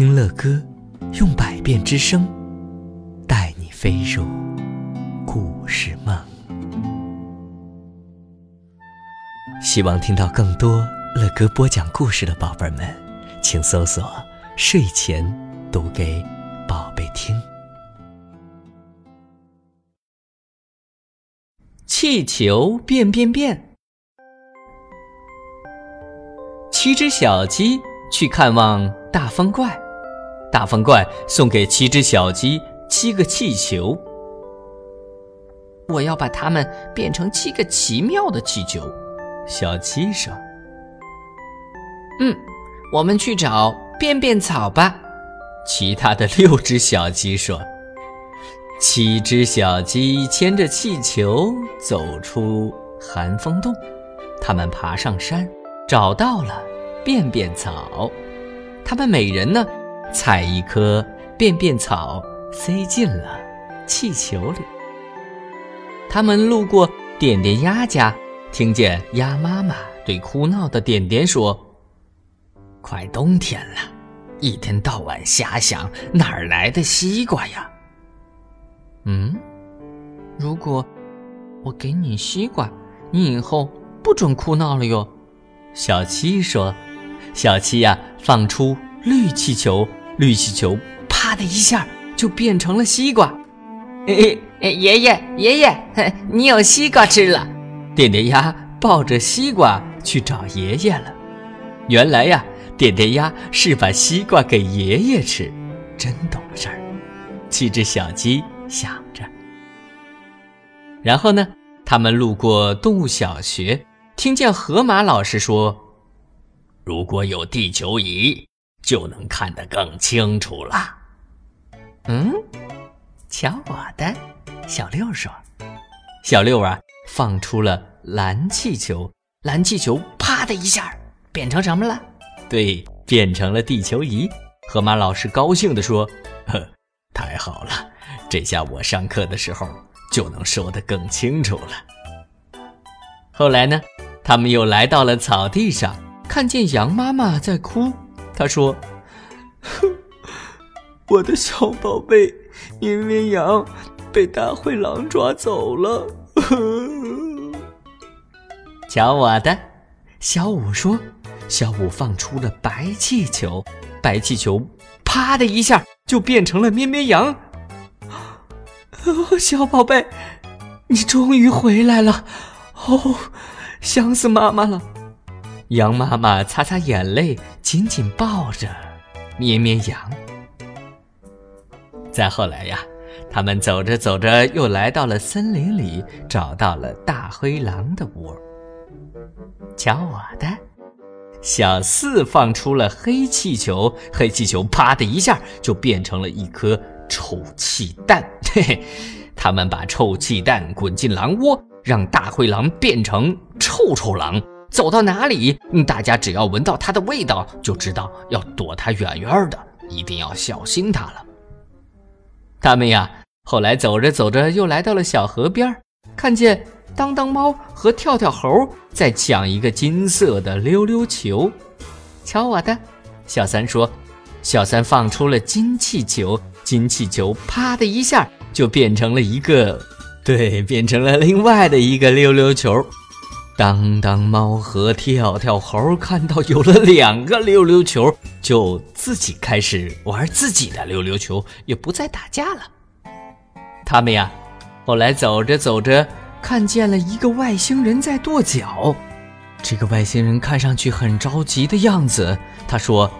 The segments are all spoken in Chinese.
听乐歌，用百变之声，带你飞入故事梦。希望听到更多乐歌播讲故事的宝贝们，请搜索“睡前读给宝贝听”。气球变变变，七只小鸡去看望大风怪，大风怪送给七只小鸡七个气球。我要把它们变成七个奇妙的气球。小鸡说：“嗯，我们去找便便草吧。”其他的六只小鸡说。七只小鸡牵着气球走出寒风洞，它们爬上山，找到了便便草。它们每人呢，采一颗便便草，塞进了气球里。他们路过点点鸭家，听见鸭妈妈对哭闹的点点说：“快冬天了，一天到晚瞎想，哪儿来的西瓜呀？”嗯，如果我给你西瓜，你以后不准哭闹了哟。小七说：“小七呀，放出绿气球，绿气球啪的一下就变成了西瓜。”哎哎，爷爷爷爷，你有西瓜吃了。点点鸭抱着西瓜去找爷爷了。原来呀，点点鸭是把西瓜给爷爷吃，真懂事儿。七只小鸡。想着，然后呢？他们路过动物小学，听见河马老师说：“如果有地球仪，就能看得更清楚了。”嗯，瞧我的！小六说：“小六啊，放出了蓝气球，蓝气球啪的一下变成什么了？对，变成了地球仪。”河马老师高兴地说：“呵，太好了！”这下我上课的时候就能说得更清楚了。后来呢，他们又来到了草地上，看见羊妈妈在哭。他说：“我的小宝贝绵绵羊被大灰狼抓走了。”瞧我的，小五说。小五放出了白气球，白气球啪的一下就变成了绵绵羊。哦，小宝贝，你终于回来了！哦，想死妈妈了。羊妈妈擦擦眼泪，紧紧抱着绵绵羊。再后来呀，他们走着走着，又来到了森林里，找到了大灰狼的窝。瞧我的，小四放出了黑气球，黑气球啪的一下就变成了一颗。臭气弹，嘿嘿，他们把臭气弹滚进狼窝，让大灰狼变成臭臭狼。走到哪里，大家只要闻到它的味道，就知道要躲它远远的，一定要小心它了。他们呀，后来走着走着，又来到了小河边，看见当当猫和跳跳猴在抢一个金色的溜溜球。瞧我的，小三说，小三放出了金气球。金气球啪的一下就变成了一个，对，变成了另外的一个溜溜球。当当猫和跳跳猴看到有了两个溜溜球，就自己开始玩自己的溜溜球，也不再打架了。他们呀，后来走着走着，看见了一个外星人在跺脚。这个外星人看上去很着急的样子。他说：“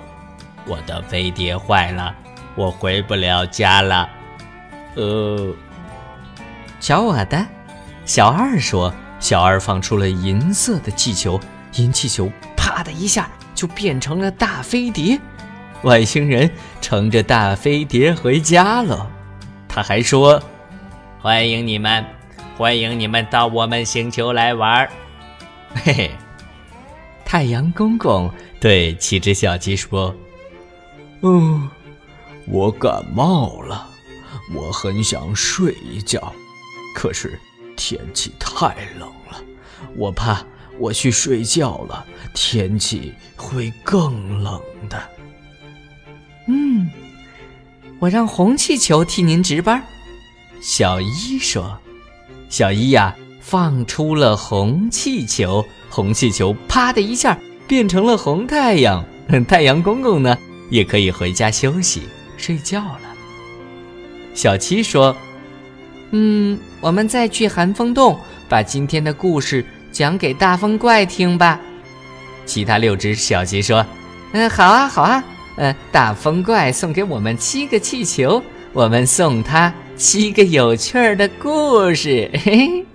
我的飞碟坏了。”我回不了家了，呃，瞧我的！小二说：“小二放出了银色的气球，银气球啪的一下就变成了大飞碟。外星人乘着大飞碟回家了。他还说：‘欢迎你们，欢迎你们到我们星球来玩。’嘿嘿，太阳公公对七只小鸡说：‘嗯。’我感冒了，我很想睡一觉，可是天气太冷了，我怕我去睡觉了，天气会更冷的。嗯，我让红气球替您值班。”小一说：“小一呀，放出了红气球，红气球啪的一下变成了红太阳，太阳公公呢也可以回家休息睡觉了。”小七说：“嗯，我们再去寒风洞，把今天的故事讲给大风怪听吧。”其他六只小鸡说：“嗯，好啊，好啊。嗯，大风怪送给我们七个气球，我们送他七个有趣儿的故事。”嘿嘿。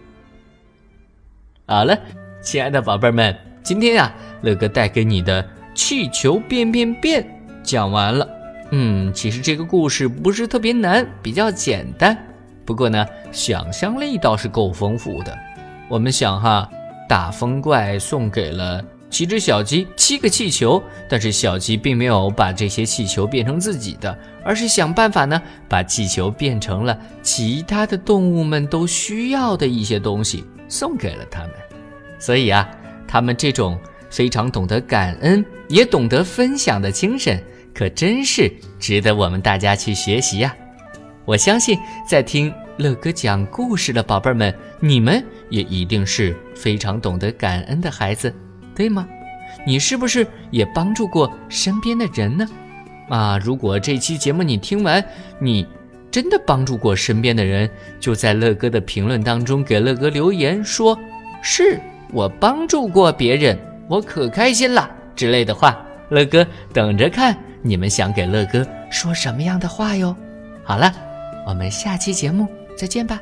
好了，亲爱的宝贝们，今天呀，乐哥带给你的气球变变变讲完了。嗯，其实这个故事不是特别难，比较简单。不过呢，想象力倒是够丰富的。我们想哈，大风怪送给了七只小鸡七个气球，但是小鸡并没有把这些气球变成自己的，而是想办法呢，把气球变成了其他的动物们都需要的一些东西，送给了他们。所以啊，他们这种非常懂得感恩，也懂得分享的精神。可真是值得我们大家去学习呀！我相信在听乐哥讲故事的宝贝儿们，你们也一定是非常懂得感恩的孩子，对吗？你是不是也帮助过身边的人呢？啊，如果这期节目你听完，你真的帮助过身边的人，就在乐哥的评论当中给乐哥留言，说是我帮助过别人，我可开心了之类的话，乐哥等着看。你们想给乐哥说什么样的话哟？好了，我们下期节目再见吧。